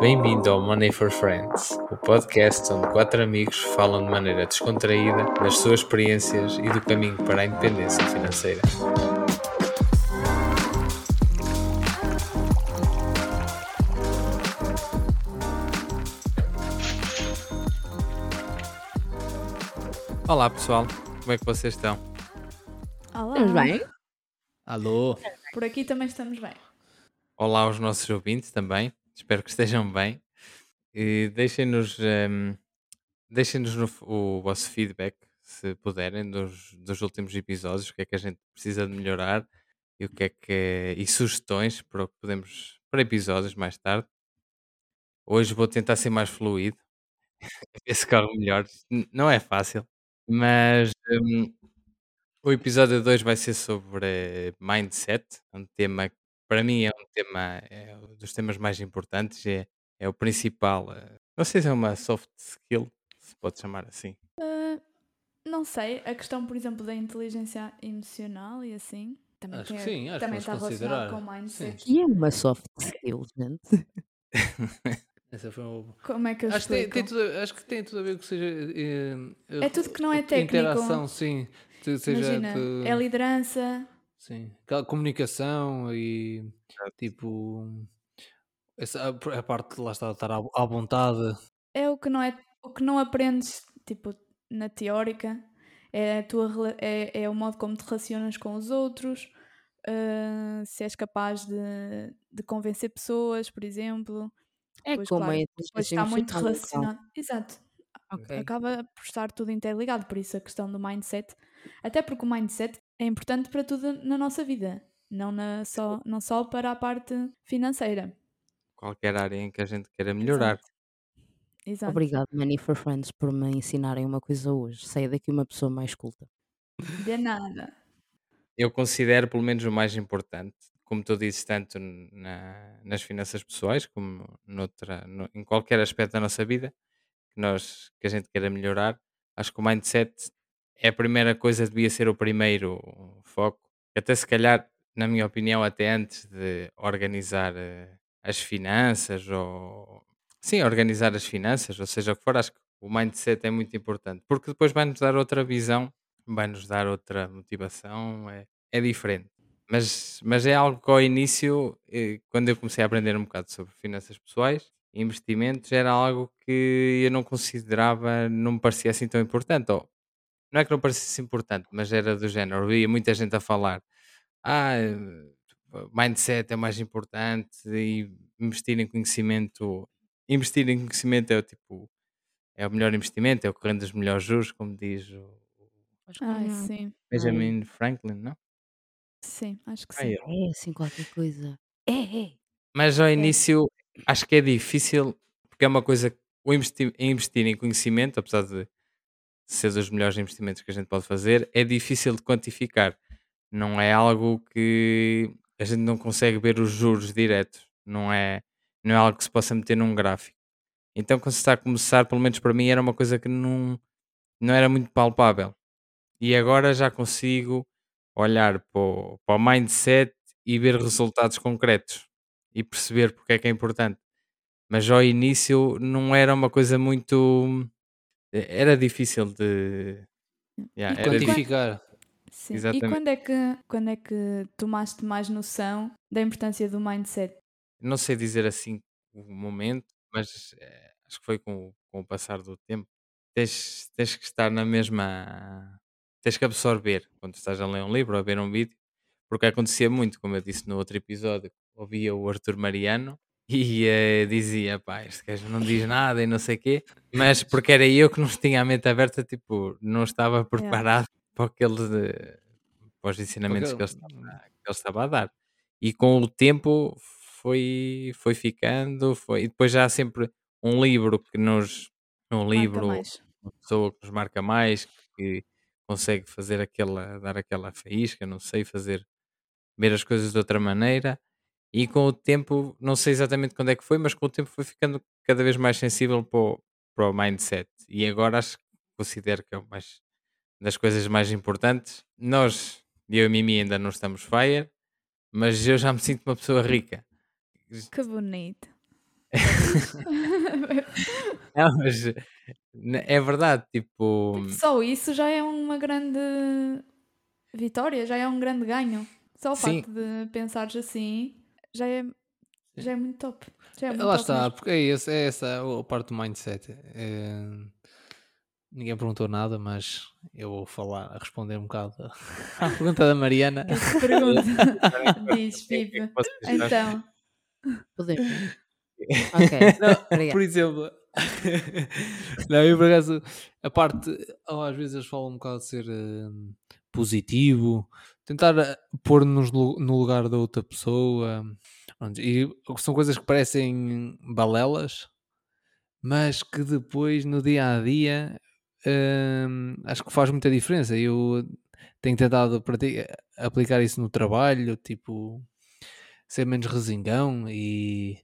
Bem-vindo ao Money for Friends, o podcast onde quatro amigos falam de maneira descontraída das suas experiências e do caminho para a independência financeira. Olá pessoal, como é que vocês estão? Olá. Estamos bem? Alô? Por aqui também estamos bem. Olá aos nossos ouvintes também, espero que estejam bem. E deixem-nos ehm, deixem-nos no- o vosso feedback, se puderem, dos, dos últimos episódios, o que é que a gente precisa de melhorar e o que é que e sugestões para o que podemos para episódios mais tarde. Hoje vou tentar ser mais fluido, ver se corre melhor. Não é fácil, mas hum, o episódio 2 vai ser sobre mindset, um tema para mim é um tema, é um dos temas mais importantes, é, é o principal. eh, Não sei se é uma soft skill, se pode chamar assim. Ah, não sei, a questão, por exemplo, da inteligência emocional e assim, também, Acho que tem- sim, acho que também está relacionado considerar. com mindset. E é uma soft skill, gente. Essa foi uma... Como é que eu acho, que tem, explico? tem tudo, acho que tem tudo a ver com que seja. eh, É tudo que não é técnico. Interação, sim. Seja Imagina, que- é liderança, Sim. Aquela comunicação e tipo. Essa, a, parte de lá está, estar à, à vontade. é o que não é o que não aprendes tipo na teórica é tua é, é o modo como te relacionas com os outros ah, se és capaz de, de convencer pessoas por exemplo É Pois, como claro, inteligência está muito relacionado exato Ok. acaba por estar tudo interligado por isso a questão do mindset até porque o mindset é importante para tudo na nossa vida não na só não só para a parte financeira Qualquer área em que a gente queira melhorar. Exato. Exato. Obrigado, Money for Friends, por me ensinarem uma coisa hoje. Saia daqui uma pessoa mais culta. de nada Eu considero pelo menos o mais importante, como tu dizes, tanto na- nas finanças pessoais como noutra, no- em qualquer aspecto da nossa vida que, nós, que a gente queira melhorar. Acho que o mindset é a primeira coisa, devia ser o primeiro foco. Até se calhar, na minha opinião, até antes de organizar eh, as finanças ou sim, organizar as finanças, ou seja, o que for, acho que o mindset é muito importante, porque depois vai-nos dar outra visão, vai-nos dar outra motivação, é, é diferente. Mas, mas é algo que ao início, eh, quando eu comecei a aprender um bocado sobre finanças pessoais, investimentos, era algo que eu não considerava, não me parecia assim tão importante. Ou, não é que não parecesse importante, mas era do género. Eu via muita gente a falar: ah, eh, mindset é mais importante e investir em conhecimento. Investir em conhecimento é o tipo. É o melhor investimento, é o que rende os melhores juros, como diz o Ai, sim Benjamin Franklin, não? sim acho que sim é. É assim qualquer coisa. É, é. Mas ao início acho que é difícil, porque é uma coisa. O investi- investir em conhecimento, apesar de ser dos melhores investimentos que a gente pode fazer, é difícil de quantificar. Não é algo que a gente não consegue ver os juros diretos. Não é, não é algo que se possa meter num gráfico. Então, quando se está a começar, pelo menos para mim, era uma coisa que não, não era muito palpável. E agora já consigo olhar para o, para o mindset e ver resultados concretos e perceber porque é que é importante. Mas ao início não era uma coisa muito. Era difícil de. Yeah, E era difícil. quantificar. Sim. Exatamente. E quando é, que, quando é que tomaste mais noção da importância do mindset? Não sei dizer assim o momento, mas eh, acho que foi com, o- com o passar do tempo. Tens, tens que estar na mesma. Tens que absorver quando estás a ler um livro ou a ver um vídeo, porque acontecia muito, como eu disse no outro episódio, ouvia o Arthur Mariano e eh, dizia, pá, este gajo não diz nada e não sei o quê, mas porque era eu que não tinha a mente aberta, tipo, não estava preparado para aquele de- para os ensinamentos que ele, estava, que ele estava a dar. E com o tempo foi, foi ficando, foi, e depois já há sempre um livro que nos. Um livro, mais. uma pessoa que nos marca mais, que consegue fazer aquela, dar aquela faísca, não sei, fazer ver as coisas de outra maneira. E com o tempo, não sei exatamente quando é que foi, mas com o tempo foi ficando cada vez mais sensível para o, para o mindset. E agora acho que considero que é mais, das coisas mais importantes. Nós, eu e Mimi, ainda não estamos fire, mas eu já me sinto uma pessoa rica. Que bonito. Não, mas é verdade, tipo. Porque só isso já é uma grande vitória, já é um grande ganho. Só o Sim. facto de pensares assim já é, já é muito top. Já é muito Lá top está, mesmo. porque é, esse, é essa a parte do mindset. É, ninguém perguntou nada, mas eu vou falar, a responder um bocado à pergunta da Mariana. Que pergunta. Diz, é Pipa. acham? Então, Podemos. Ok, Não, por exemplo, não, eu por acaso, a parte, ou às vezes eles falam um bocado de ser hum, positivo, tentar eh, pôr-nos no no lugar da outra pessoa, e são coisas que parecem balelas, mas que depois no dia a dia hum, acho que faz muita diferença. Eu tenho tentado prati- aplicar isso no trabalho, tipo, ser menos resingão e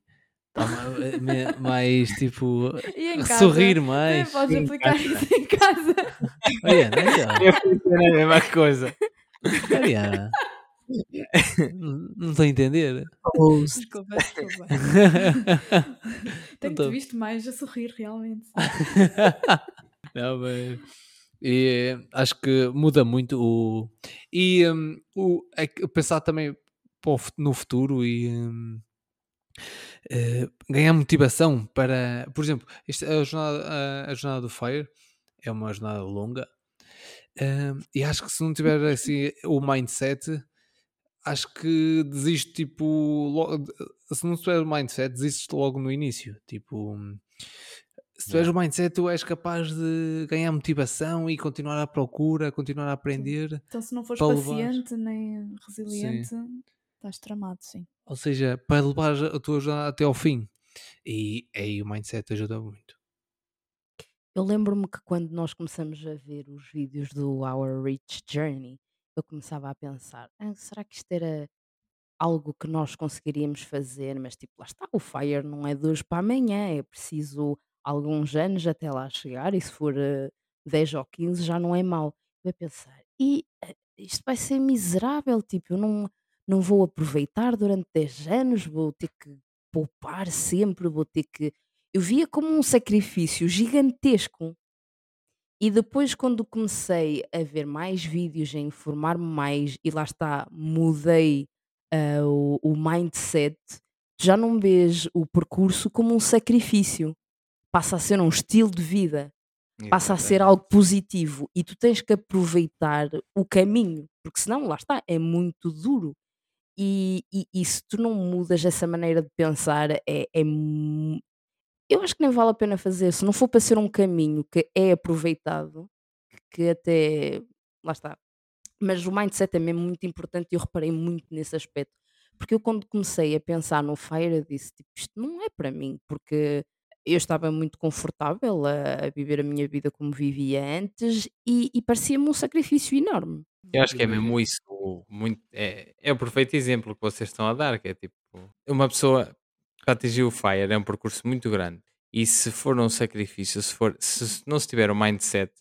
tá eh, mais tipo e em casa? sorrir mais. podes Em aplicar casa. isso em casa. Ó. Eu pensei na mesma coisa. Mariana. Não estou a entender. Desculpa, desculpa. Não Tenho-te tô- visto mais a sorrir, realmente. Não, mas e, acho que muda muito o e hum, o é pensar também no futuro e hum, eh, ganhar motivação para, por exemplo, isto, a, jornada, a, a jornada do Fire é uma jornada longa e acho que se não tiver assim o mindset, acho que desisto tipo lo- se não tiver o mindset, desistes logo no início. Tipo, se tiveres o mindset, tu és capaz de ganhar motivação e continuar à procura, continuar a aprender. Então, se não fores Para levar. paciente nem resiliente, estás tramado, sim. Ou seja, para levar a tua jornada até ao fim. E aí o mindset ajuda muito. Eu lembro-me que quando nós começamos a ver os vídeos do Our Rich Journey, eu começava a pensar: "Ah, será que isto era algo que nós conseguiríamos fazer? Mas tipo, lá está, o FIRE não é de hoje para amanhã, é preciso alguns anos até lá chegar, e se for eh, 10 ou 15 já não é mau. Eu pensar, e eh, isto vai ser miserável, tipo, eu não, não vou aproveitar durante 10 anos, vou ter que poupar sempre, vou ter que. Eu via como um sacrifício gigantesco. E depois, quando comecei a ver mais vídeos, a informar-me mais, e lá está, mudei ah, o, o mindset, já não vês o percurso como um sacrifício, passa a ser um estilo de vida, passa a ser algo positivo e tu tens que aproveitar o caminho, porque senão, lá está, é muito duro. E, e, e se tu não mudas essa maneira de pensar, é, é eu acho que nem vale a pena fazer. Se não for para ser um caminho que é aproveitado, que até. Lá está. Mas o mindset é mesmo muito importante e eu reparei muito nesse aspecto. Porque eu, quando comecei a pensar no FIRE, disse: tipo, isto não é para mim, porque eu estava muito confortável a, a viver a minha vida como vivia antes e, e parecia-me um sacrifício enorme. Eu acho que é mesmo isso. o- Muito, é, é o perfeito exemplo que vocês estão a dar, que é tipo, uma pessoa para atingir o FIRE é um percurso muito grande. E se for um sacrifício, se, for, se não se tiver o mindset,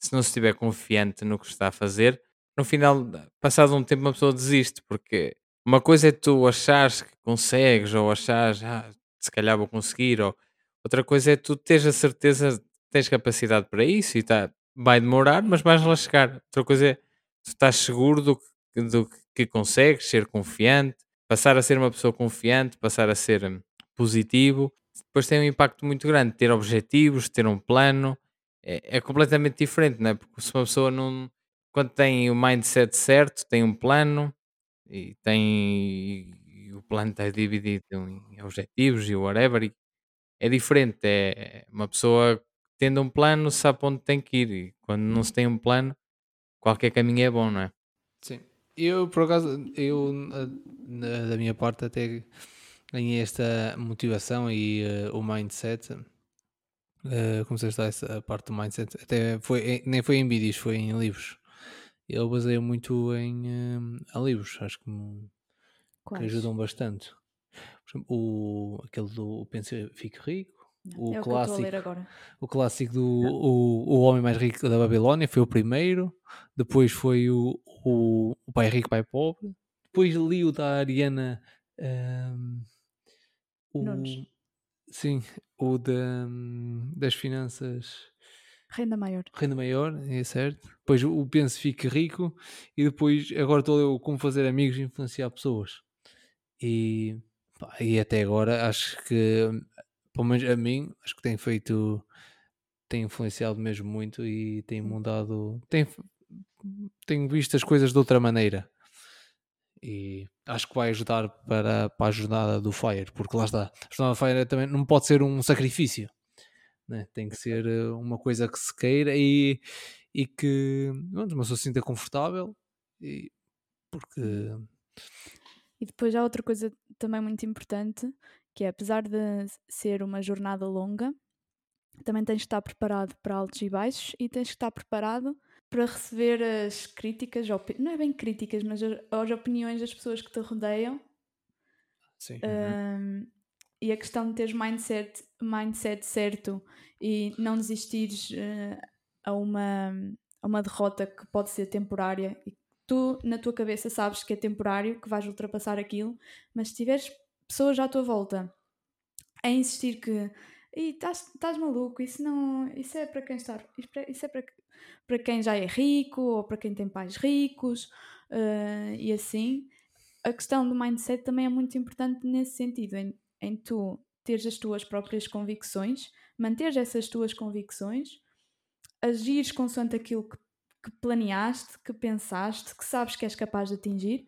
se não se estiver confiante no que está a fazer, no final, passado um tempo, uma pessoa desiste, porque uma coisa é tu achares que consegues, ou achares, ah, se calhar vou conseguir, ou outra coisa é tu teres a certeza que tens capacidade para isso e tá, vai demorar, mas vais lá chegar. Outra coisa é tu estás seguro do que, do que consegues, ser confiante, passar a ser uma pessoa confiante, passar a ser hum, positivo, depois tem um impacto muito grande. Ter objetivos, ter um plano, é, é completamente diferente, não é? Porque se uma pessoa não. Quando tem o mindset certo, tem um plano e tem. E o plano está dividido em objetivos e whatever. E é diferente. É uma pessoa tendo um plano sabe onde tem que ir. E quando não se tem um plano, qualquer caminho é bom, não é? Sim. Eu, por acaso, eu, da minha parte, até ganhei esta motivação e eh, o mindset. eh, comecei a estudar essa parte do mindset. Até foi, em- nem foi em vídeos, foi em livros. Eu baseio muito em, eh, em livros, acho que, me- que ajudam bastante. Por exemplo, o, aquele do Pense Fique Rico, o é o clássico agora. o clássico do o, o Homem Mais Rico da Babilónia foi o primeiro, depois foi o, o, o Pai Rico, Pai Pobre, depois li o da Ariana ahm, o, Nunes. Sim, o da, das finanças Renda maior. renda maior, é certo. Depois o penso fique rico e depois agora estou eu como fazer amigos e influenciar pessoas. E, pá, e até agora acho que, pelo menos a mim, acho que tem feito, tem influenciado mesmo muito e tem mudado, tem, tenho visto as coisas de outra maneira. E acho que vai ajudar para, para a jornada do Fire, porque lá está, a jornada do Fire também não pode ser um sacrifício, né? tem que ser eh, uma coisa que se queira e, e que pronto, uma pessoa se sinta confortável e porque E depois há outra coisa também muito importante, que é apesar de ser uma jornada longa, também tens de estar preparado para altos e baixos e tens de estar preparado para receber as críticas, não é bem críticas, mas as opiniões das pessoas que te rodeiam sim. Um, e a questão de teres mindset, mindset certo e não desistires eh, a, uma, a uma derrota que pode ser temporária e tu na tua cabeça sabes que é temporário, que vais ultrapassar aquilo, mas se tiveres pessoas à tua volta a insistir que "Ih, estás estás maluco, isso não isso é para quem está isso é- isso é para, para quem já é rico ou para quem tem pais ricos eh, e assim a questão do mindset também é muito importante nesse sentido, em, em tu teres as tuas próprias convicções, manteres essas tuas convicções, agires consoante aquilo que, que planeaste, que pensaste, que sabes que és capaz de atingir,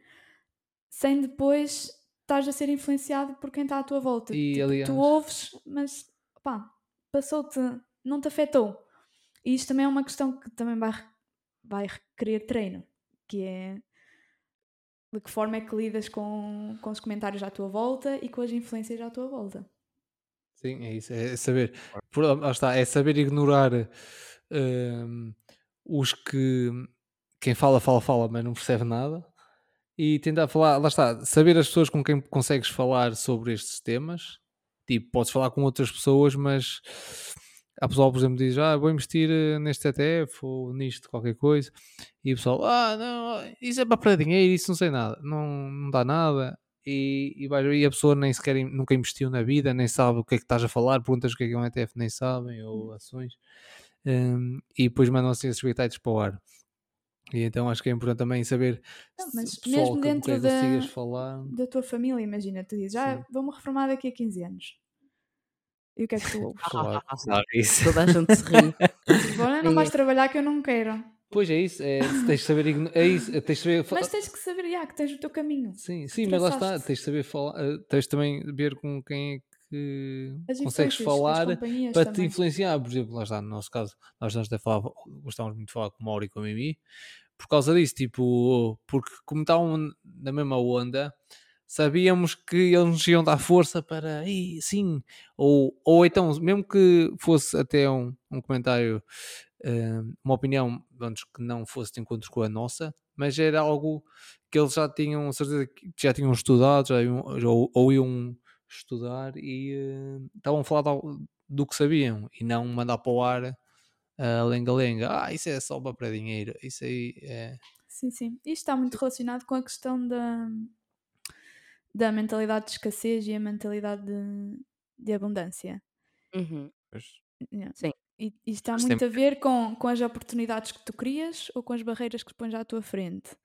sem depois estás a ser influenciado por quem está à tua volta. E, Tipo, aliás- tu ouves, mas pá, passou-te, não te afetou. E isto também é uma questão que também vai, vai requerer treino, que é de que forma é que lidas com, com os comentários à tua volta e com as influências à tua volta. Sim, é isso, é saber. Por, lá está, é saber ignorar hum, os que quem fala, fala, fala, mas não percebe nada. E tentar falar, lá está, saber as pessoas com quem consegues falar sobre estes temas. Tipo, podes falar com outras pessoas, mas a pessoa, por exemplo, diz: Ah, vou investir eh, neste ETF ou nisto, qualquer coisa. E o pessoal, ah, não, isso é para perder dinheiro, isso não sei nada, não, não dá nada e, e, vai- e a pessoa nem sequer nunca investiu na vida, nem sabe o que é que estás a falar, perguntas o que é que é um ETF, nem sabem, ou ações, Hum, e depois mandam assim esses bitaites para o ar. E então acho que é importante também saber Não, mas pessoal mesmo dentro da- falar. Da tua família, imagina, tu dizes, ah, vou-me reformar daqui a 15 anos. E o que é que tu ouves? Claro. Claro, isso. Toda a gente se ri. Não vais trabalhar que eu não quero. Pois é isso, é, tens de saber igno- é isso, tens de saber Mas tens que saber, já, que tens o teu caminho. Sim, sim, mas lá está, tens de saber falar, eh, tens de também ver com quem é que As consegues falar para te também. influenciar. Por exemplo, lá está, no nosso caso, nós antes gostávamos muito de falar com o Mauro e com a Mimi, por causa disso, tipo, porque como estavam na mesma onda, sabíamos que eles nos iam dar força para, "Ih, sim, ou, ou então, mesmo que fosse até um, um comentário, eh, uma opinião antes que não fosse de encontro com a nossa, mas era algo que eles já tinham certeza que já tinham estudado, já iam, ou, ou iam estudar e eh, estavam a falar de algo- do que sabiam e não mandar para o ar a lenga-lenga. Ah, isso é só para dinheiro. Isso aí é. Sim, sim. Isto está muito relacionado com a questão da, da mentalidade de escassez e a mentalidade de, de abundância. Uhum. Yeah. Sim. E isto está Mas muito a ver com, com as oportunidades que tu crias ou com as barreiras que pões à tua frente.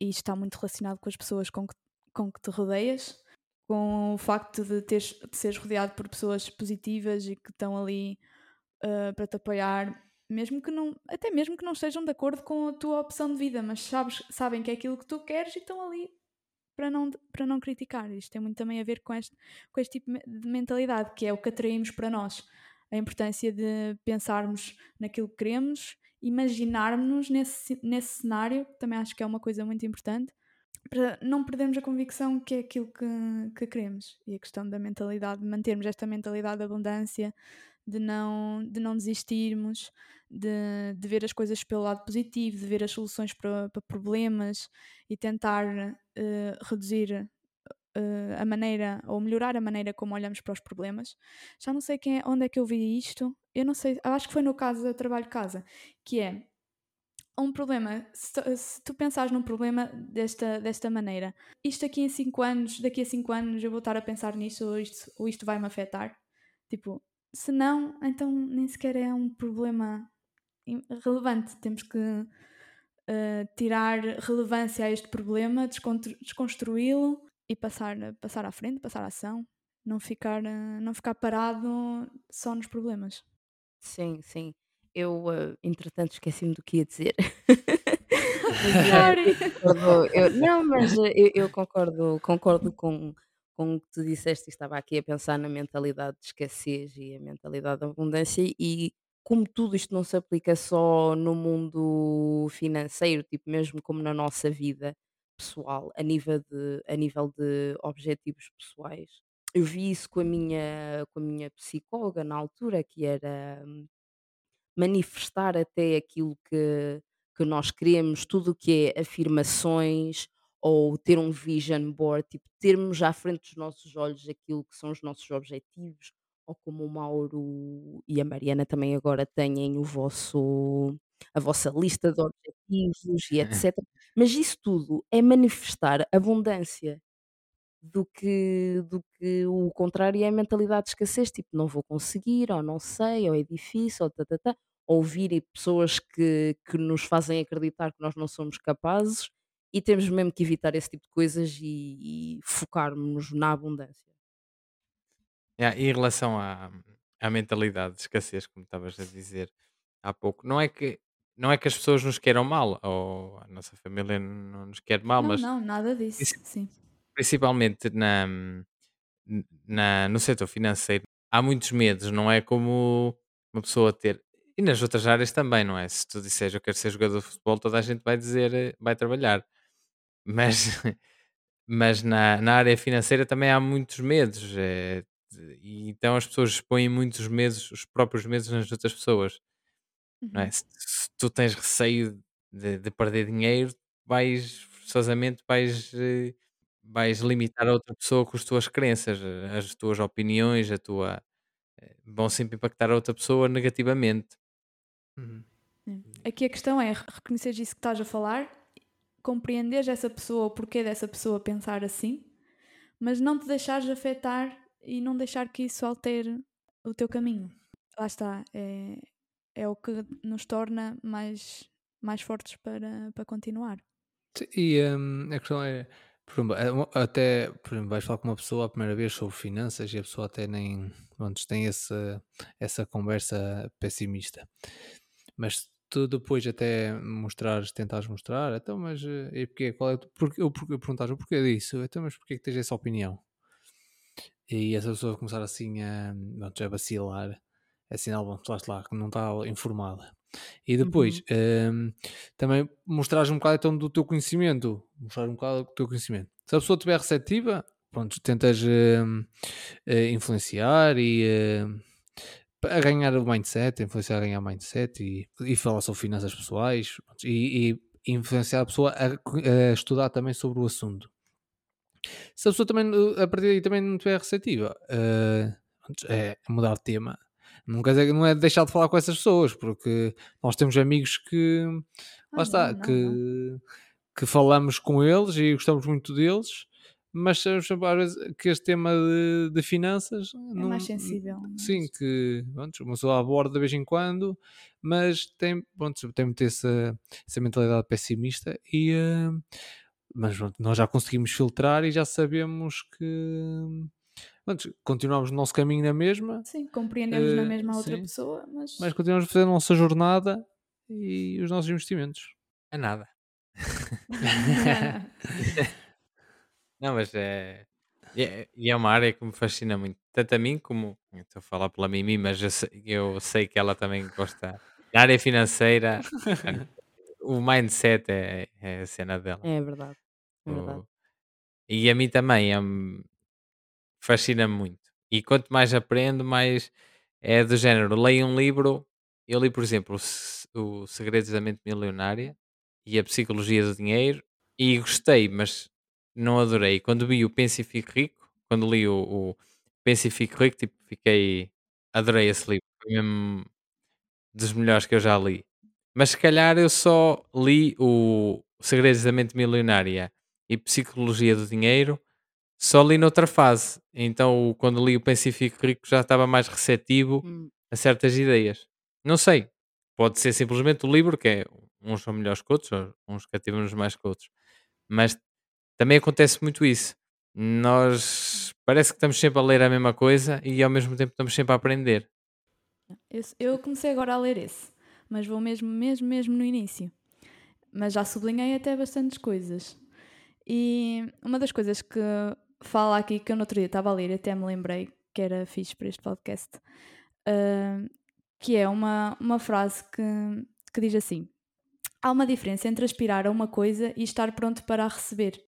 E isto está muito relacionado com as pessoas com que, com que te rodeias, com o facto de, teres, de seres rodeado por pessoas positivas e que estão ali ah, para te apoiar, mesmo que não, até mesmo que não estejam de acordo com a tua opção de vida, mas sabes, sabem que é aquilo que tu queres e estão ali para não, para não criticar. Isto tem muito também a ver com este, com este tipo de mentalidade, que é o que atraímos para nós. A importância de pensarmos naquilo que queremos, imaginarmos-nos nesse, nesse cenário, que também acho que é uma coisa muito importante, para não perdermos a convicção que é aquilo que, que queremos. E a questão da mentalidade, de mantermos esta mentalidade de abundância, de não, de não desistirmos, de, de ver as coisas pelo lado positivo, de ver as soluções para, para problemas e tentar eh, reduzir eh, a maneira ou melhorar a maneira como olhamos para os problemas. Já não sei quem é- onde é que eu vi isto. Eu não sei, acho que foi no caso do trabalho de casa, que é um problema, se tu, pensares num problema desta, desta maneira, isto aqui em 5 anos, daqui a 5 anos eu vou estar a pensar nisso ou isto, ou isto vai-me afetar. Tipo, se não, então nem sequer é um problema relevante. Temos que eh, tirar relevância a este problema, desconstruí-lo e passar, passar à frente, passar à ação. Não ficar, eh, não ficar parado só nos problemas. Sim, sim. Eu, eh, entretanto, esqueci-me do que ia dizer. Mas, Sorry. concordo, eu, não, mas eu, eu concordo, concordo com, com o que tu disseste. Estava aqui a pensar na mentalidade de escassez e a mentalidade de abundância, e como tudo isto não se aplica só no mundo financeiro, tipo, mesmo como na nossa vida pessoal, a nível de, a nível de objetivos pessoais. Eu vi isso com a minha, com a minha psicóloga na altura, que era hum, manifestar até aquilo que, que nós queremos, tudo o que é afirmações ou ter um vision board, tipo, termos à frente dos nossos olhos aquilo que são os nossos objetivos, ou como o Mauro e a Mariana também agora têm o vosso, a vossa lista de objetivos e etc. Mas isso tudo é manifestar abundância do que, do que o contrário é a mentalidade de escassez, tipo, não vou conseguir, ou não sei, ou é difícil, ou tá, tá, tá. Ouvir pessoas que, que nos fazem acreditar que nós não somos capazes e temos mesmo que evitar esse tipo de coisas e, e focarmos na abundância. Yeah, e em relação à, à mentalidade de escassez, como estavas a dizer há pouco, não é que não é que as pessoas nos queiram mal, ou a nossa família não nos quer mal, Não, mas não, nada disso. Sim. principalmente na, na, no setor financeiro há muitos medos, não é como uma pessoa ter. E nas outras áreas também, não é? Se tu disseres eu quero ser jogador de futebol, toda a gente vai dizer eh, vai trabalhar. Mas, mas na, na área financeira também há muitos medos. de- e então as pessoas expõem muitos medos, os próprios medos nas outras pessoas. É? Uhum. Se, se tu tens receio de, de perder dinheiro, vais forçosamente vais, eh, vais limitar a outra pessoa com as tuas crenças, eh, as tuas opiniões, a tua, vão sempre impactar a outra pessoa negativamente. Uhum. É. Aqui a questão é reconhecer isso que estás a falar, compreenderes essa pessoa, o porquê dessa pessoa pensar assim, mas não te deixares afetar e não deixar que isso altere o teu caminho. Lá está, é, é o que nos torna mais, mais fortes para, para continuar. E hum, a questão é, por exemplo, é até por exemplo, vais falar com uma pessoa a primeira vez sobre finanças e a pessoa até nem pronto, tem essa, essa conversa pessimista. Mas tu depois até mostrares, tentares mostrar, então, mas eh, e porquê? Qual é, porque, eu, porque, perguntares o porquê disso, então, mas porquê que tens essa opinião? E essa pessoa começar assim a, pronto, a vacilar, é sinal, bom, lá está, que não está informada. E depois, hum, também mostrares um bocado então do teu conhecimento, mostrar um bocado do teu conhecimento. Se a pessoa estiver receptiva, pronto, tentas hum, eh, influenciar e hum, a ganhar o mindset, influenciar a ganhar o mindset e, e falar sobre finanças pessoais e, e influenciar a pessoa a, a estudar também sobre o assunto. Se a pessoa também, a partir daí também não estiver receptiva, pronto, é mudar de tema. Não quer dizer não é deixar de falar com essas pessoas, porque nós temos amigos que lá Ah, está, não, não, que, que falamos com eles e gostamos muito deles, mas sabemos sempre às vezes que este tema de, de finanças É não, mais sensível. sim, mas- que pronto, uma pessoa aborda de vez em quando, mas tem, pronto, tem muito essa, essa mentalidade pessimista e eh, mas pronto, nós já conseguimos filtrar e já sabemos que pronto, continuamos o nosso caminho na mesma, Sim, compreendemos na Eh, mesma a outra sim. pessoa, mas, mas continuamos a fazer a nossa jornada e os nossos investimentos. É nada. Não, mas é. E é, e é uma área que me fascina muito, tanto a mim como. eu Estou a falar pela Mimi, mas eu sei, eu sei que ela também gosta. Na área financeira, o mindset é, é a cena dela. É verdade. É verdade. O- e a mim também, é, fascina-me muito. E quanto mais aprendo, mais é do género. Leio um livro, eu li, por exemplo, o, Se- o Segredos da Mente Milionária e a Psicologia do Dinheiro e gostei, mas não adorei. Quando vi o Pense e Fique Rico, quando li o, o Pense e Fique Rico, tipo, fiquei. Adorei esse livro. Foi mesmo dos melhores que eu já li. Mas se calhar eu só li o Segredos da Mente Milionária e Psicologia do Dinheiro só li noutra fase. Então, quando li o Penso e Fico Rico, já estava mais receptivo Hum, a certas ideias. Não sei. Pode ser simplesmente o livro, que é uns são melhores que outros, ou uns cativam-nos mais que outros. Mas também acontece muito isso. Nós parece que estamos sempre a ler a mesma coisa e ao mesmo tempo estamos sempre a aprender. Eu, eu comecei agora a ler esse, mas vou mesmo, mesmo, mesmo no início. Mas já sublinhei até bastantes coisas. E uma das coisas que fala aqui, que eu no outro dia estava a ler, até me lembrei que era fixe para este podcast, ah, que é uma, uma frase que, que diz assim: Há uma diferença entre aspirar a uma coisa e estar pronto para a receber.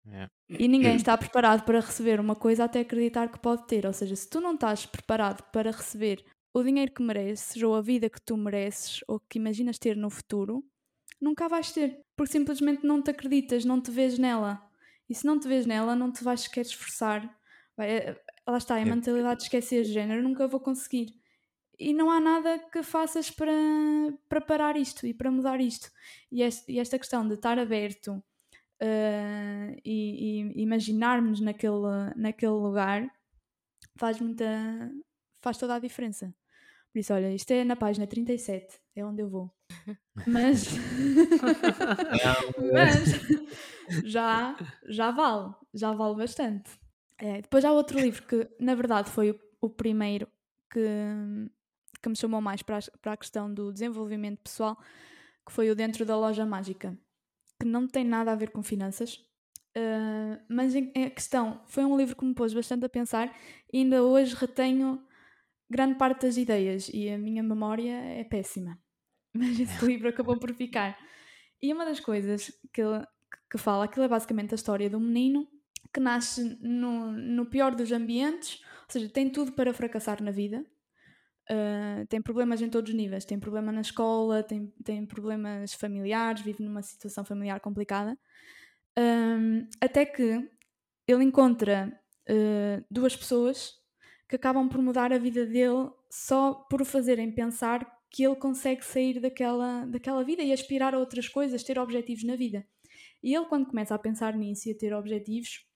E ninguém está preparado para receber uma coisa até acreditar que pode ter. Ou seja, se tu não estás preparado para receber o dinheiro que mereces, ou a vida que tu mereces, ou que imaginas ter no futuro, nunca vais ter. Porque simplesmente não te acreditas, não te vês nela. E se não te vês nela, não te vais sequer esforçar. Vai, é- lá está, a mentalidade de esquecer género, nunca vou conseguir. E não há nada que faças para, para parar isto e para mudar isto. E este- e esta questão de estar aberto uh, e, e imaginarmos naquele, naquele lugar faz muita faz toda a diferença. Por isso, olha, isto é na página 37, é onde eu vou. Mas, mas já, já vale, já vale bastante. É, depois há outro livro que, na verdade, foi o, o primeiro que, que me chamou mais para a, para a questão do desenvolvimento pessoal, que foi o Dentro da Loja Mágica que não tem nada a ver com finanças, uh, mas em questão foi um livro que me pôs bastante a pensar e ainda hoje retenho grande parte das ideias e a minha memória é péssima. Mas esse livro acabou por ficar. E uma das coisas que, que fala, aquilo é basicamente a história de um menino que nasce no, no pior dos ambientes, ou seja, tem tudo para fracassar na vida, Uh, tem problemas em todos os níveis. Tem problema na escola, tem, tem problemas familiares, vive numa situação familiar complicada. Um, até que ele encontra uh, duas pessoas que acabam por mudar a vida dele só por o fazerem pensar que ele consegue sair daquela, daquela vida e aspirar a outras coisas, ter objetivos na vida. E ele, quando começa a pensar nisso e a ter objetivos,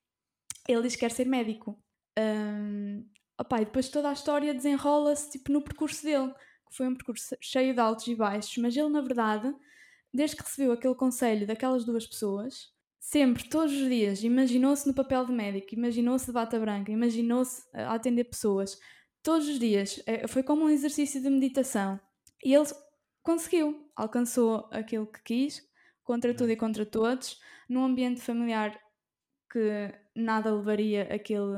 ele diz que quer ser médico. Um, Opa, e depois toda a história desenrola-se tipo, no percurso dele, que foi um percurso cheio de altos e baixos, mas ele, na verdade, desde que recebeu aquele conselho daquelas duas pessoas, sempre, todos os dias, imaginou-se no papel de médico, imaginou-se de bata branca, imaginou-se a atender pessoas, todos os dias, foi como um exercício de meditação. E ele conseguiu, alcançou aquilo que quis, contra tudo e contra todos, num ambiente familiar que nada levaria aquele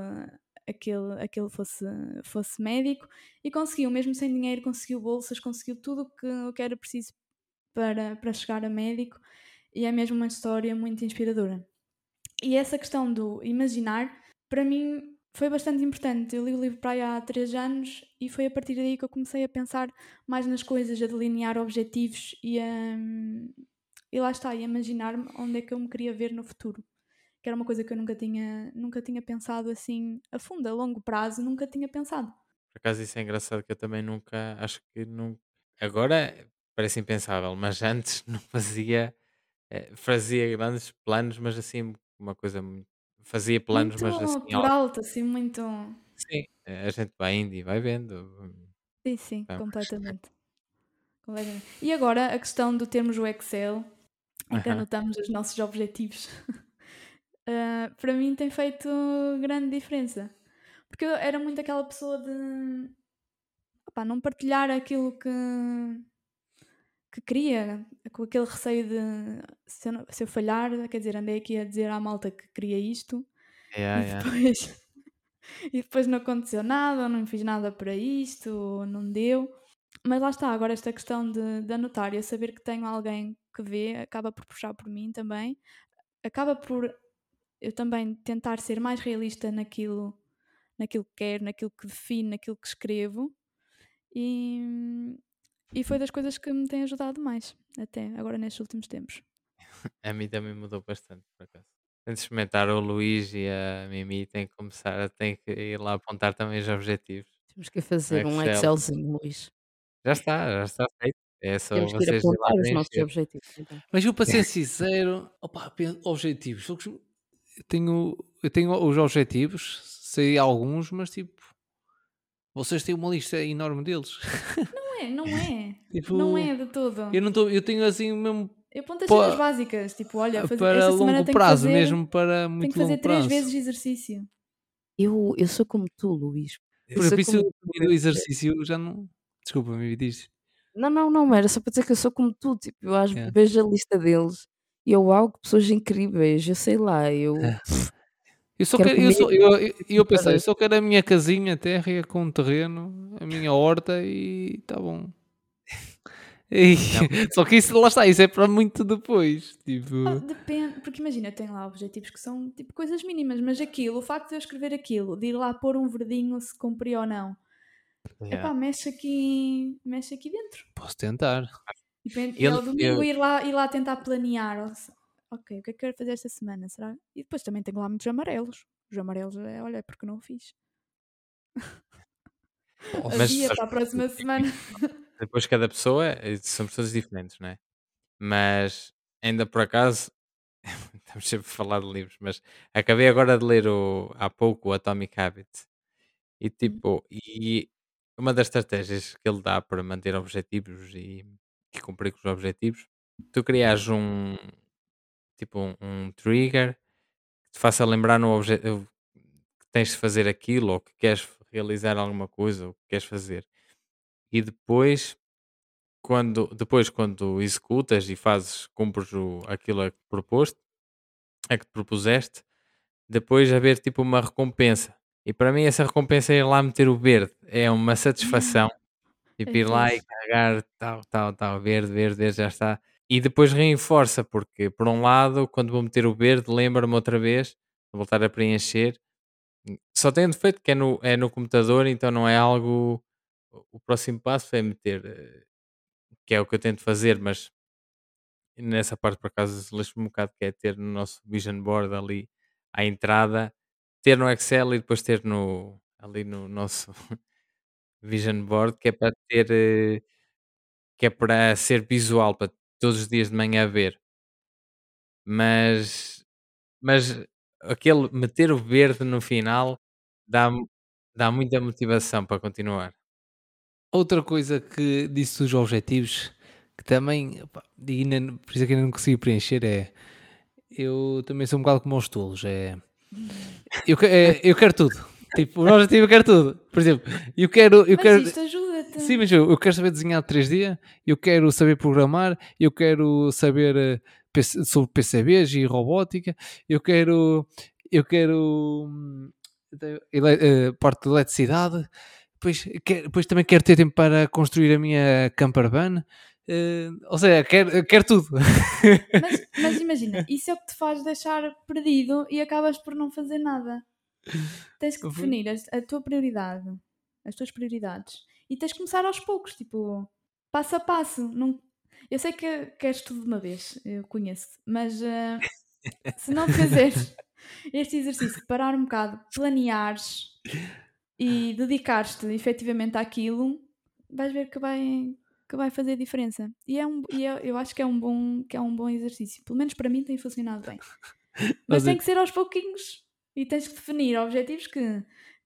aquele, aquele fosse, fosse médico e conseguiu, mesmo sem dinheiro, conseguiu bolsas, conseguiu tudo o que, o que era preciso para, para chegar a médico e é mesmo uma história muito inspiradora. E essa questão do imaginar, para mim, foi bastante importante. Eu li o livro para aí há três anos e foi a partir daí que eu comecei a pensar mais nas coisas, a delinear objetivos e a. E lá está, a imaginar-me onde é que eu me queria ver no futuro que era uma coisa que eu nunca tinha, nunca tinha pensado assim a fundo, a longo prazo, nunca tinha pensado. Por acaso isso é engraçado que eu também nunca, acho que nunca, agora parece impensável, mas antes não fazia, eh, fazia grandes planos, mas assim, uma coisa muito, fazia planos, muito mas assim, por alto, assim, muito... Sim, a gente vai indo e vai vendo. Sim, sim, então. completamente. completamente. E agora a questão do termos o Excel, em que anotamos os nossos objetivos. Uh, para mim tem feito grande diferença. Porque eu era muito aquela pessoa de não partilhar aquilo que, que queria, com aquele receio de se eu, se eu, falhar, quer dizer, andei aqui a dizer à malta que queria isto yeah, e, depois, yeah. e depois não aconteceu nada, não fiz nada para isto, não deu. Mas lá está, agora esta questão de, de anotar e saber que tenho alguém que vê, acaba por puxar por mim também, acaba por eu também tentar ser mais realista naquilo, naquilo que quero, naquilo que defino, naquilo que escrevo. E, e foi das coisas que me tem ajudado mais, até agora nestes últimos tempos. a mim também mudou bastante, por acaso. Tem de experimentar o Luís e a Mimi, tem que começar, tem que ir lá apontar também os objetivos. Temos que fazer um Excelzinho, Luís. Já está, já está feito. É só Temos que ir vocês apontar os nossos objetivos. Então. Mas eu, para ser sincero, opa, objetivos, eu tenho eu tenho os objetivos, sei alguns, mas tipo, vocês têm uma lista enorme deles. Não é, não é. Tipo, Não é de todo. Eu não estou, eu tenho assim mesmo Eu aponto as cenas básicas. Tipo, olha, fazer, para esta longo tenho prazo, que fazer, mesmo para tenho muito que fazer longo três prazo. vezes exercício. Eu, eu sou como tu, Luís. Eu Por isso como o exercício já não. Desculpa, me diz. Não, não, não, era só para dizer que eu sou como tu, tipo, eu às É. vejo a lista deles e eu, uau, que pessoas incríveis, eu sei lá, eu... É. Eu só Quero quero, eu, só, eu, eu, eu pensei, eu só quero a minha casinha, terra com um terreno, a minha horta e tá bom. E- só que isso, lá está, isso é para muito depois. Tipo, Ah, depende, porque imagina, eu tenho lá objetivos que são tipo coisas mínimas, mas aquilo, o facto de eu escrever aquilo, de ir lá pôr um verdinho se cumpri ou não, epá, mexe aqui, mexe aqui dentro. posso tentar. Depende, e Ele- ao domingo eu- ir, lá, ir lá tentar planear. Ok, o que é que quero fazer esta semana? Será? E depois também tenho lá muitos amarelos. Os amarelos é, olha, é porque não o fiz. Mas- Havia para a próxima semana. Depois cada pessoa é- são pessoas diferentes, não é? Mas ainda por acaso estamos sempre a falar de livros, mas acabei agora de ler o, há pouco o Atomic Habit e tipo, e uma das estratégias que ele dá para manter objetivos e, e cumprir com os objetivos, tu crias um tipo um, um trigger que te faça lembrar no objetivo que tens de fazer aquilo ou que queres realizar alguma coisa ou que queres fazer. E depois quando, depois quando executas e fazes, cumpres o, aquilo a que proposte, a que te propuseste, depois haver tipo uma recompensa. E para mim essa recompensa é ir lá meter o verde. É uma satisfação. Tipo, ir lá e carregar tal, tal, tal, verde, verde, verde, já está. E depois reforça, porque por um lado, quando vou meter o verde, lembra-me outra vez, de voltar a preencher. Só tem um defeito que é no, é no computador, então não é algo. O próximo passo é meter eh, que é o que eu tento fazer, mas nessa parte por acaso lixo-me um bocado que é ter no nosso vision board ali à entrada, ter no Excel e depois ter no ali no nosso vision board que é para ter eh, que é para ser visual para todos os dias de manhã ver. Mas mas aquele meter o verde no final dá dá muita motivação para continuar. Outra coisa que disse dos objetivos, que também, e ainda, por isso é que ainda não consegui preencher, é eu também sou um bocado como os tolos, é eu, é, eu quero tudo. Tipo, o objetivo eu quero tudo. Por exemplo, eu quero. Eu Mas quero isto ajuda-te. Sim, mas eu, eu quero saber desenhar 3D, eu quero saber programar, eu quero saber PC sobre PCBs e robótica, eu quero, eu quero ele- eh, parte de eletricidade, depois, depois também quero ter tempo para construir a minha camper van, eh, ou seja, quero, quero tudo. Mas, mas imagina, isso é o que te faz deixar perdido e acabas por não fazer nada. Tens que definir a, tua prioridade, as tuas prioridades. E tens que começar aos poucos, tipo, passo a passo. Não... Eu sei que queres tudo de uma vez, eu conheço-te, mas eh, se não fizeres este exercício parar um bocado, planeares e dedicares-te efetivamente àquilo, vais ver que vai, que vai fazer diferença. E, é um, e é- eu acho que é, um bom, que é um bom exercício. Pelo menos para mim tem funcionado bem. Mas Mas tem eu- que ser aos pouquinhos. E tens que definir objetivos que,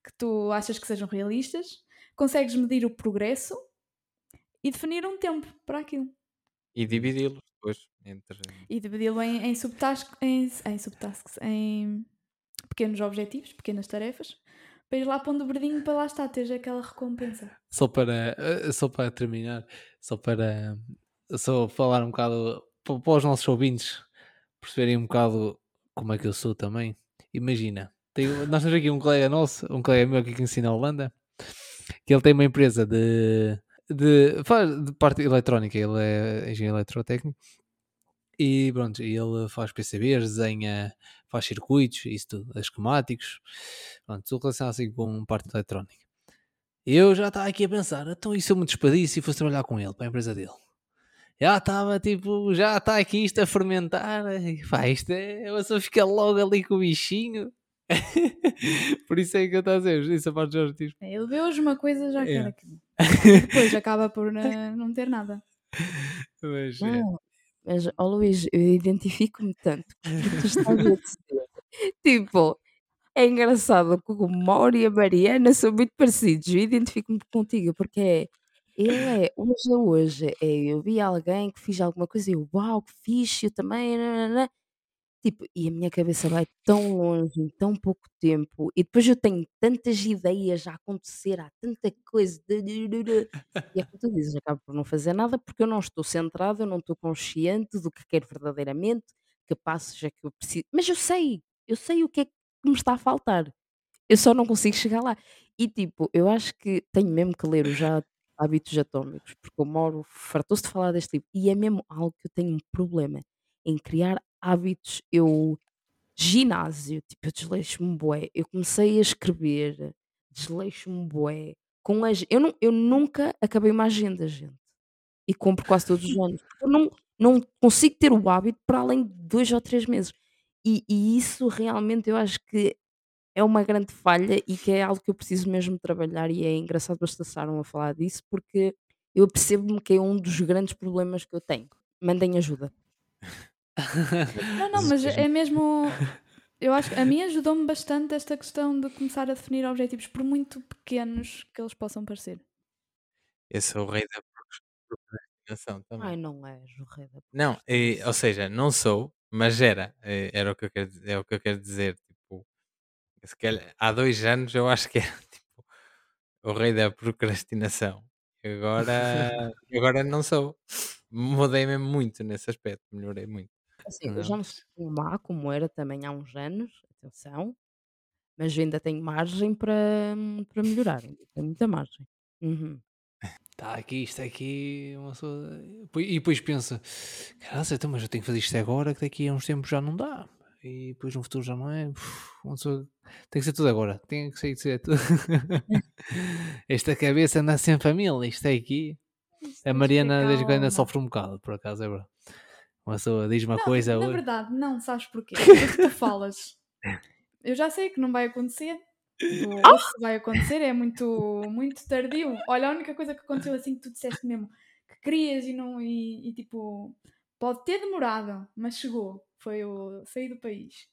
que tu achas que sejam realistas, consegues medir o progresso e definir um tempo para aquilo. E dividi-los depois entre E dividi-lo em, em, subtasks, em, em subtasks, em pequenos objetivos, pequenas tarefas, para ir lá pondo o verdinho para lá estar, teres aquela recompensa. só para, eh, só para terminar, só para só falar um bocado pa- para os nossos ouvintes perceberem um bocado como é que eu sou também. Imagina, nós temos aqui um colega nosso, um colega meu aqui que ensina a Holanda, que ele tem uma empresa de, de, faz de parte eletrónica, ele é engenheiro eletrotécnico e pronto, ele faz PCBs, desenha, faz circuitos, isso tudo, esquemáticos, pronto, tudo relacionado assim com parte eletrónica. Eu já estava aqui a pensar, então isso eu me despedisse e fosse trabalhar com ele, para a empresa dele. Já estava tipo, já está aqui isto a fermentar, e, pá, isto é, a pessoa fica logo ali com o bichinho. Por isso é que eu estou a dizer, isso é a parte objetivos. É, Ele vê hoje uma coisa já quer Yeah. aquilo. Depois acaba por eh, não ter nada. Mas, é, Não, mas, ó Luís, eu identifico-me tanto tu estás a dizer. Tipo, É engraçado que o Mauro e a Mariana são muito parecidos. Eu identifico-me contigo, porque é. Ele é, hoje é hoje. É, eu vi alguém que fiz alguma coisa e eu, uau, que fixe, eu também. nananã." Tipo, e a minha cabeça vai tão longe em tão pouco tempo, e depois eu tenho tantas ideias a acontecer, há tanta coisa. E é como tu dizes, acabo por não fazer nada porque eu não estou centrada, eu não estou consciente do que quero verdadeiramente, que passos é que eu preciso. Mas eu sei, eu sei o que é que me está a faltar. Eu só não consigo chegar lá. E tipo, eu acho que tenho mesmo que ler os já Hábitos Atómicos, porque o Mauro fartou-se de falar deste livro, e é mesmo algo que eu tenho um problema em criar hábitos. Eu, ginásio, tipo, eu desleixo-me bué. Eu comecei a escrever, desleixo-me bué. Com as, eu, não, eu nunca acabei uma agenda, gente. E compro quase todos os anos. Eu não, não consigo ter o hábito para além de dois ou três meses. E, e isso realmente eu acho que é uma grande falha e que é algo que eu preciso mesmo trabalhar e é engraçado vocês estarem a falar disso porque eu percebo-me que é um dos grandes problemas que eu tenho. Mandem ajuda. Não, não, mas é mesmo. Eu acho que a mim ajudou-me bastante esta questão de começar a definir objetivos, por muito pequenos que eles possam parecer. Esse é o rei da procrastinação Ai, também. não és o rei da Não, e, ou seja, não sou, mas era. eh, Era o que eu quero, é o que eu quero dizer. Se calhar, há dois anos eu acho que era tipo, o rei da procrastinação. Agora, agora não sou. Mudei mesmo muito nesse aspecto, melhorei muito. Assim, eu já não sou má como era também há uns anos, atenção, mas ainda tenho margem para, para melhorar, ainda tenho muita margem. Uhum. Está aqui, isto aqui, uma pessoa... E depois pensa, caralho, então, mas eu tenho que fazer isto agora, que daqui a uns tempos já não dá. E depois no futuro já não é. Uf. Tem que ser tudo agora, tem que ser, ser tudo. Esta cabeça anda sempre a mil, isto é aqui. A diz Mariana, que desde quando ainda calma. sofre um bocado, por acaso, é verdade. Uma pessoa diz uma Não, coisa, na outra. verdade, não, sabes porquê? Porque tu falas. Eu já sei que não vai acontecer. Ou se vai acontecer é muito, muito tardio. Olha, a única coisa que aconteceu assim que tu disseste mesmo que querias e não e, e, tipo pode ter demorado, mas chegou. Foi o sair do país.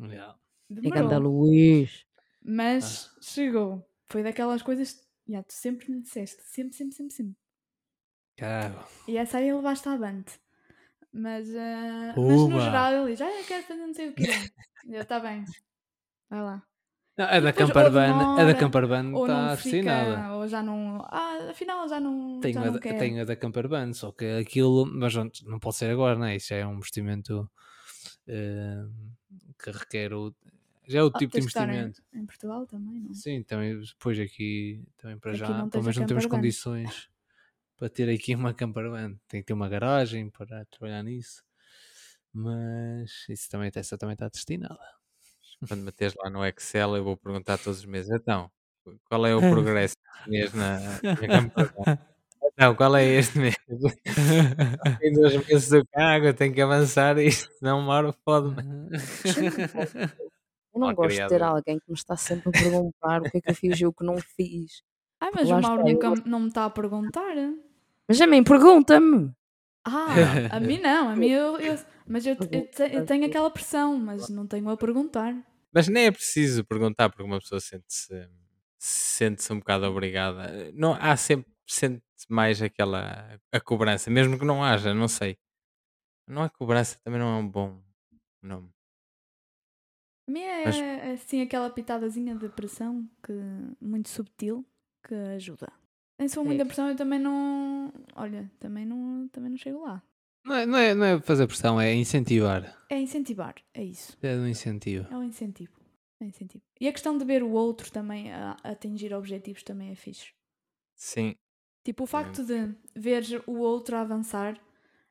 Yeah. E Demorou, Luís. mas chegou. Foi daquelas coisas que já, tu sempre me disseste, sempre, sempre, sempre, sempre. Caralho. E essa aí levaste avante. Mas, ah, mas no geral ele diz, ah, eu quero fazer não sei o quê. Eu, tá bem. Vai lá. Não, a da depois ou Camperban, a da Ou está assinada. ou já não. Ah, afinal já não, Tenho já a, não da- quero. tenho a da Camperban, só que aquilo, mas não, não pode ser agora, não é? Isso já é um investimento que requer o, já é o tipo de estar em- investimento. Em, Portugal também, não? Sim, também depois aqui também para Aqui já, não pelo menos não temos campervan. condições para ter aqui uma campervan. Tem que ter uma garagem para trabalhar nisso. Mas isso também, essa também está destinada. Quando meteres lá no Excel, eu vou perguntar todos os meses. Então, qual é o progresso na, na campanha? Então, qual é este mês? Em dois meses eu cago, eu tenho que avançar isto, senão hora fode-me. Eu não Mal gosto de ter criado. alguém que me está sempre a perguntar o que é que eu fiz e o que não fiz. Ai, mas Lá o Mauro eu nunca gosto- não me está a perguntar. Mas a mim, pergunta-me. Ah, a mim não, a mim eu. eu- mas eu, eu, te- eu tenho aquela pressão, mas não tenho a perguntar. Mas nem é preciso perguntar, porque uma pessoa sente-se sente-se um bocado obrigada. Não, há sempre sente mais aquela a cobrança, mesmo que não haja, não sei. Não há cobrança, também não é um bom nome. A mim é Mas- assim aquela pitadazinha de pressão que muito subtil que ajuda. Nem sou muita É. pressão, eu também não. Olha, também não, também não chego lá. Não é, não, é, não é fazer pressão, é incentivar. É incentivar, é isso. É um incentivo. É um incentivo. É um incentivo. E a questão de ver o outro também a, a atingir objetivos também é fixe. Sim, Tipo, o facto de veres o outro avançar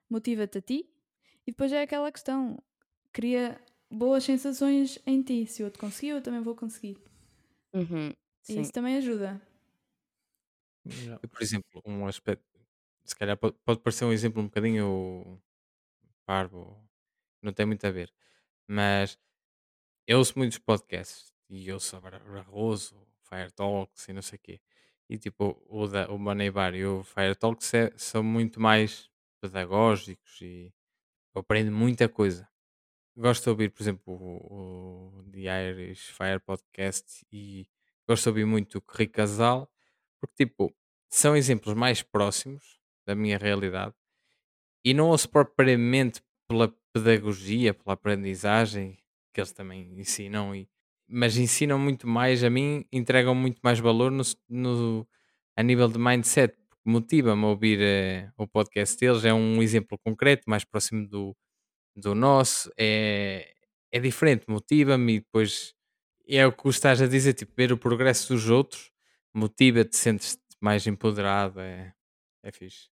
motiva-te a ti e depois é aquela questão, cria boas sensações em ti. Se eu te conseguir, eu também vou conseguir. Uhum, E isso também ajuda. Eu, por exemplo, um aspecto, se calhar pode, pode parecer um exemplo um bocadinho parvo, não tem muito a ver, mas eu ouço muitos podcasts e ouço a Bar- Barroso, Fire Talks e não sei o quê. E tipo, o, da, o Money Bar e o Fire Talks é- são muito mais pedagógicos e eu aprendo muita coisa. gosto de ouvir, por exemplo, o, o The Irish Fire Podcast e gosto de ouvir muito o Rico Casal, porque tipo, são exemplos mais próximos da minha realidade e não ouço propriamente pela pedagogia, pela aprendizagem que eles também ensinam, e, mas ensinam muito mais a mim, entregam muito mais valor no, no- a nível de mindset, porque motiva-me a ouvir eh, o podcast deles, é um exemplo concreto, mais próximo do, do nosso, é, é diferente, motiva-me e depois é o que estás a dizer, tipo, ver o progresso dos outros motiva-te, sentes-te mais empoderado, é, é fixe.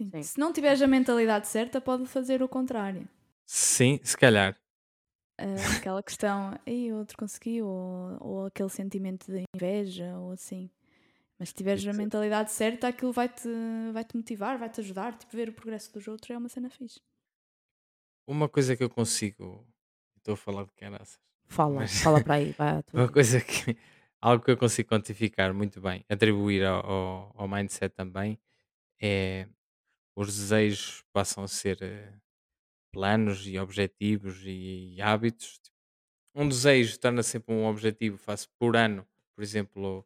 Sim. Se não tiveres a mentalidade certa, pode fazer o contrário. Sim, se calhar. Ah, aquela questão, ei, outro conseguiu, ou, ou aquele sentimento de inveja, ou assim. Mas se tiveres a mentalidade certa, aquilo vai-te vai -te motivar, vai-te ajudar. Tipo, ver o progresso dos outros é uma cena fixe. Uma coisa que eu consigo. Estou a falar de caraças. Fala, Mas- fala para aí, vai à tua Uma coisa que. Algo que eu consigo quantificar muito bem, atribuir ao, ao, ao mindset também, é os desejos passam a ser eh, planos e objetivos e, hábitos. Um desejo torna sempre um objetivo, faço por ano, por exemplo,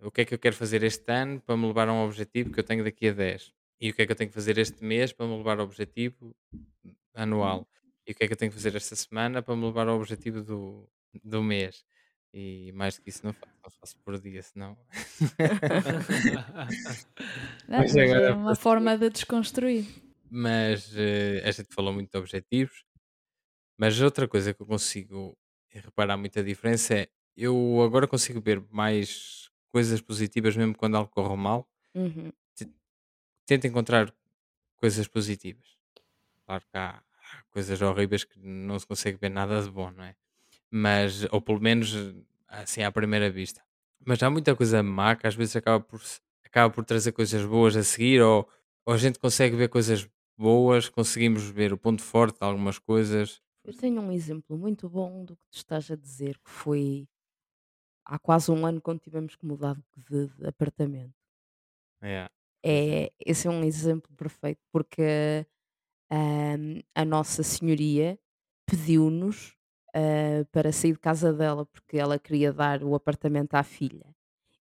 o que é que eu quero fazer este ano para me levar a um objetivo que eu tenho daqui a 10 e o que é que eu tenho que fazer este mês para me levar ao objetivo anual e o que é que eu tenho que fazer esta semana para me levar ao objetivo do, do mês. E mais do que isso não faço, só faço por dia, senão. Não, Mas mas agora é uma forma de desconstruir. Mas eh, a gente falou muito de objetivos. Mas outra coisa que eu consigo reparar muita diferença é eu agora consigo ver mais coisas positivas mesmo quando algo corre mal. Uhum. Tento encontrar coisas positivas. Claro que há, há coisas horríveis que não se consegue ver nada de bom, não é? Mas, ou pelo menos assim à primeira vista. Mas há muita coisa má que às vezes acaba por, se- acaba por trazer coisas boas a seguir, ou, ou a gente consegue ver coisas boas, conseguimos ver o ponto forte de algumas coisas. Eu tenho um exemplo muito bom do que tu estás a dizer, que foi há quase um ano quando tivemos que mudar de, de apartamento. É, É, esse é um exemplo perfeito, porque ahm, a Nossa Senhoria pediu-nos ah, para sair de casa dela, porque ela queria dar o apartamento à filha.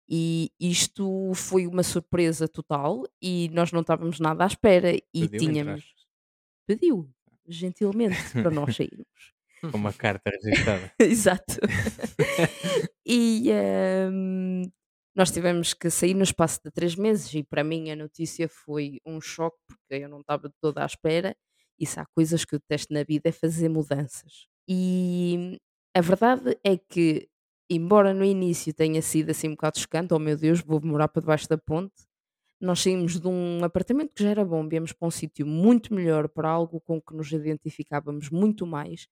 E isto foi uma surpresa total e nós não estávamos nada à espera e pediu, tínhamos pediu gentilmente para nós sairmos. com uma carta registrada. Exato. e hum, nós tivemos que sair no espaço de três meses e para mim a notícia foi um choque porque eu não estava toda à espera e se há coisas que eu detesto na vida é fazer mudanças. E a verdade é que, embora no início tenha sido assim um bocado chocante, oh meu Deus, vou morar para debaixo da ponte, nós saímos de um apartamento que já era bom, viemos para um sítio muito melhor, para algo com que nos identificávamos muito mais,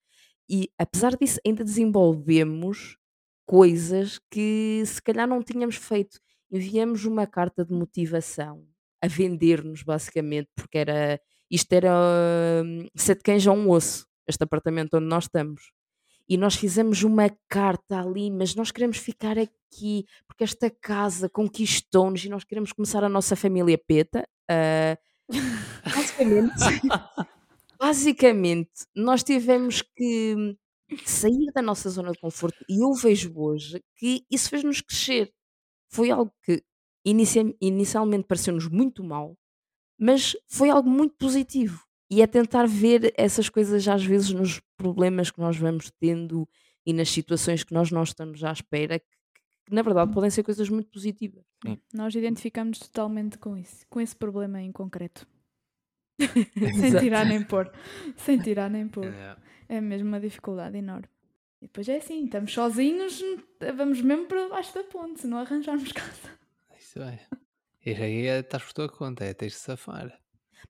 e apesar disso, ainda desenvolvemos coisas que se calhar não tínhamos feito. Enviamos uma carta de motivação a vender-nos, basicamente, porque era isto era hum, sete cães a um osso, este apartamento onde nós estamos. E nós fizemos uma carta ali, mas nós queremos ficar aqui, porque esta casa conquistou-nos e nós queremos começar a nossa família peta. ah, basicamente, basicamente, nós tivemos que sair da nossa zona de conforto e eu vejo hoje que isso fez-nos crescer. Foi algo que inicia- inicialmente pareceu-nos muito mal, mas foi algo muito positivo. E é tentar ver essas coisas às vezes nos problemas que nós vamos tendo e nas situações que nós não estamos à espera, que, que, na verdade podem ser coisas muito positivas. Nós identificamos totalmente com isso, com esse problema em concreto. Sem tirar nem pôr. Sem tirar nem pôr. É. É mesmo uma dificuldade enorme. E depois é assim, estamos sozinhos, vamos mesmo para baixo da ponte, se não arranjarmos casa. Isso é. Isso aí é, estás por tua conta, é tens de safar.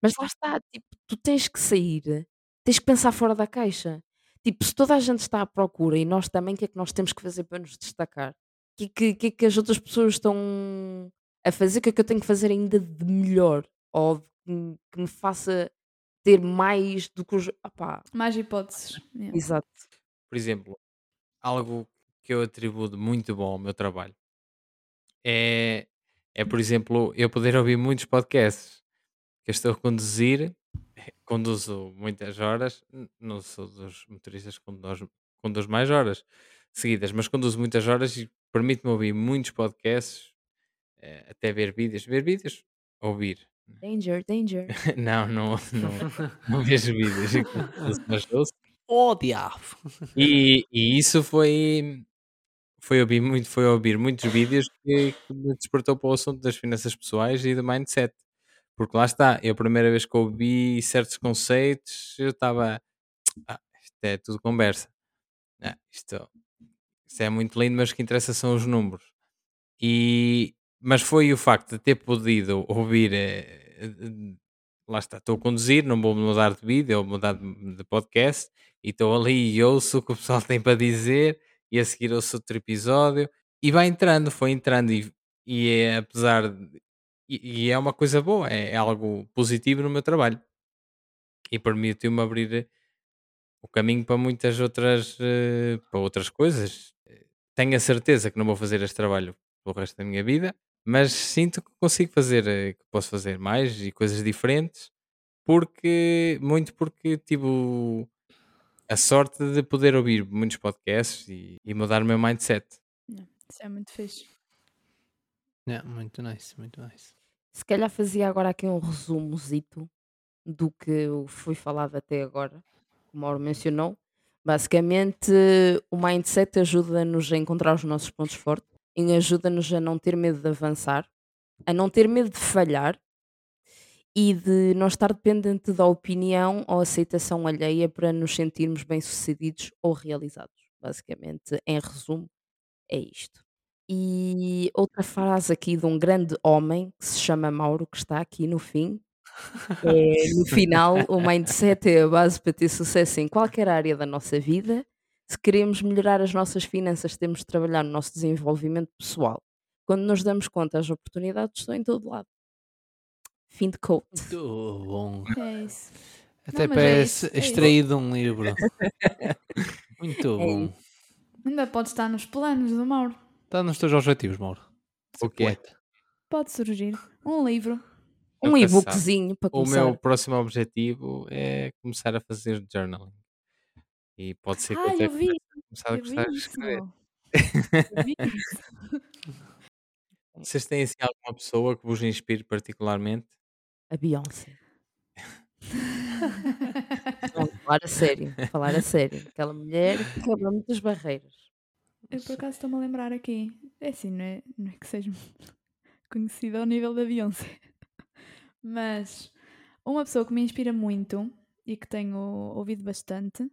Mas lá está, tipo, tu tens que sair, tens que pensar fora da caixa. Tipo, se toda a gente está à procura e nós também, o que é que nós temos que fazer para nos destacar? O que, é que, que é que as outras pessoas estão a fazer? O que é que eu tenho que fazer ainda de melhor? Ou de- que me faça ter mais do que os. Opá, Mais hipóteses. Yeah. exato. Por exemplo, algo que eu atribuo de muito bom ao meu trabalho é, é por exemplo, eu poder ouvir muitos podcasts que eu estou a conduzir conduzo muitas horas, n- não sou dos motoristas que conduz, conduz mais horas seguidas, mas conduzo muitas horas e permite-me ouvir muitos podcasts, eh, até ver vídeos. Ver vídeos? Ouvir. Danger, danger. Não, não, não, não vejo vídeos conduzo, mas ouço. Oh, diabo! E, e isso foi, foi, ouvir muito, foi ouvir muitos vídeos que, que me despertou para o assunto das finanças pessoais e do mindset. Porque lá está, eu a primeira vez que ouvi certos conceitos, eu estava. Ah, isto é tudo conversa. Ah, isto, isto é muito lindo, mas o que interessa são os números. E, mas foi o facto de ter podido ouvir. eh, eh, lá está, estou a conduzir, não vou mudar de vídeo ou mudar de, de podcast, e estou ali e ouço o que o pessoal tem para dizer, e a seguir ouço outro episódio, e vai entrando, foi entrando, e, e é apesar de, e, e é uma coisa boa, é, é algo positivo no meu trabalho e permitiu-me abrir o caminho para muitas outras, eh, para outras coisas. Eh, Tenho a certeza que não vou fazer este trabalho pelo resto da minha vida, mas sinto que consigo fazer, eh, que posso fazer mais e coisas diferentes, porque muito porque tive o- a sorte de poder ouvir muitos podcasts e, e mudar o meu mindset. Isso é muito fixe. Yeah, muito nice, muito nice. Se calhar fazia agora aqui um resumozito do que foi falado até agora, como o Mauro mencionou. Basicamente, o mindset ajuda-nos a encontrar os nossos pontos fortes e ajuda-nos a não ter medo de avançar, a não ter medo de falhar e de não estar dependente da opinião ou aceitação alheia para nos sentirmos bem-sucedidos ou realizados. Basicamente, em resumo, é isto. E outra frase aqui de um grande homem que se chama Mauro, que está aqui no fim, é, no final, o mindset é a base para ter sucesso em qualquer área da nossa vida. Se queremos melhorar as nossas finanças, temos de trabalhar no nosso desenvolvimento pessoal. Quando nos damos conta, as oportunidades estão em todo lado. Fim de quote. Muito bom. É isso. Até mas é parece isso, é isso. extraído de um livro. Muito É bom. Ainda pode estar nos planos do Mauro. Está nos teus objetivos, Mauro. O quê? poeta. Pode surgir um livro. Eu Um e-bookzinho para O começar. meu próximo objetivo é começar a fazer journaling. E pode ser que Ah, eu até eu vi, comece a começar a eu gostar de vi isso. escrever. Eu vi isso. Vocês têm assim alguma pessoa que vos inspire particularmente? A Beyoncé. Não, falar a sério. Falar a sério. Aquela mulher que quebra muitas barreiras. Eu por acaso estou-me a lembrar aqui. É assim, não é, não é que seja conhecida ao nível da Beyoncé. Mas uma pessoa que me inspira muito e que tenho ouvido bastante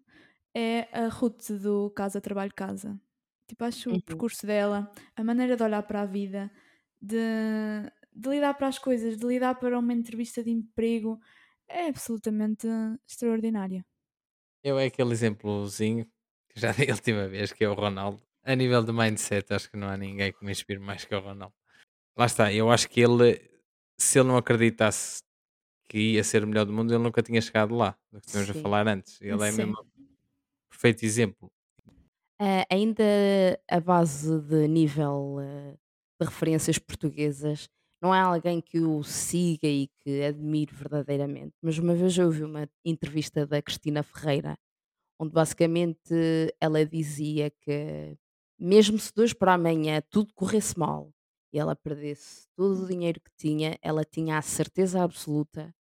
é a Ruth do Casa Trabalho Casa. Tipo, acho Uhum. o percurso dela, a maneira de olhar para a vida, de, de lidar para as coisas, de lidar para uma entrevista de emprego, é absolutamente extraordinária. Eu é aquele exemplozinho que já dei a última vez, que é o Ronaldo. A nível de mindset, acho que não há ninguém que me inspire mais que o Ronaldo. Lá está, eu acho que ele, se ele não acreditasse que ia ser o melhor do mundo, ele nunca tinha chegado lá, do que tínhamos a falar antes. Ele é Sim. mesmo um perfeito exemplo. Ah, ainda a base de nível ah, de referências portuguesas, não é alguém que o siga e que admire verdadeiramente, mas uma vez eu ouvi uma entrevista da Cristina Ferreira, onde basicamente ela dizia que mesmo se hoje para amanhã tudo corresse mal e ela perdesse todo o dinheiro que tinha, ela tinha a certeza absoluta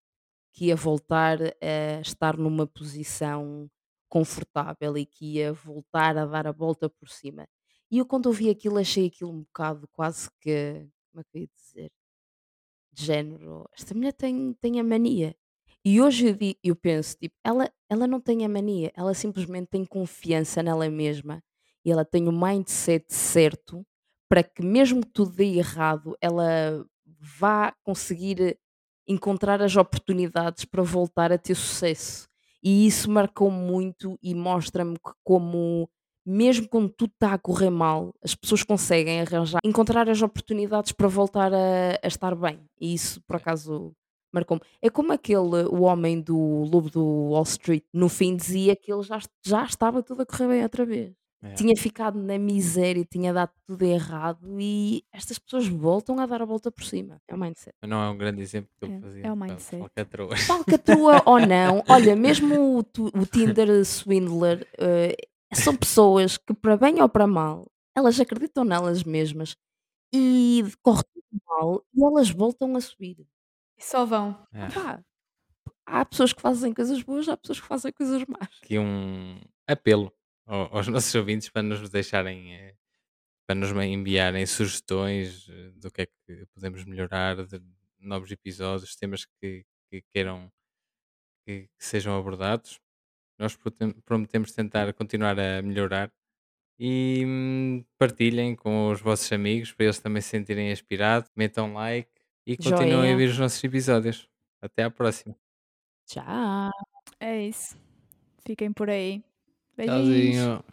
que ia voltar a estar numa posição confortável e que ia voltar a dar a volta por cima. E eu quando ouvi aquilo achei aquilo um bocado quase que, como é que eu ia dizer, de género, esta mulher tem, tem a mania. E hoje eu, di- eu penso, tipo, ela, ela não tem a mania, ela simplesmente tem confiança nela mesma e ela tem o mindset certo para que mesmo que tudo dê errado, ela vá conseguir encontrar as oportunidades para voltar a ter sucesso. E isso marcou muito e mostra-me que como mesmo quando tudo está a correr mal, as pessoas conseguem arranjar, encontrar as oportunidades para voltar a, a estar bem. E isso, por acaso, marcou-me. É como aquele, o homem do Lobo do Wall Street, no fim dizia que ele já, já estava tudo a correr bem outra vez. É. tinha ficado na miséria, tinha dado tudo errado e estas pessoas voltam a dar a volta por cima. É o mindset. Mas não é um grande exemplo que ele É- fazia. é o mindset. falcatruas. Falcatrua ou não, olha, mesmo o, tu- o Tinder Swindler eh, são pessoas que, para bem ou para mal, elas acreditam nelas mesmas e corre tudo mal e elas voltam a subir. E só vão. É. Pá, há pessoas que fazem coisas boas, há pessoas que fazem coisas más. Aqui um apelo ao- aos nossos ouvintes para nos deixarem, eh, para nos enviarem sugestões eh, do que é que podemos melhorar, de novos episódios, temas que, que queiram que, que sejam abordados. Nós prometemos tentar continuar a melhorar e hum, partilhem com os vossos amigos para eles também se sentirem inspirados. Metam like e continuem a Joinha. ouvir os nossos episódios. Até à próxima. Tchau. É isso. Fiquem por aí. Beijinhos. Tchauzinho.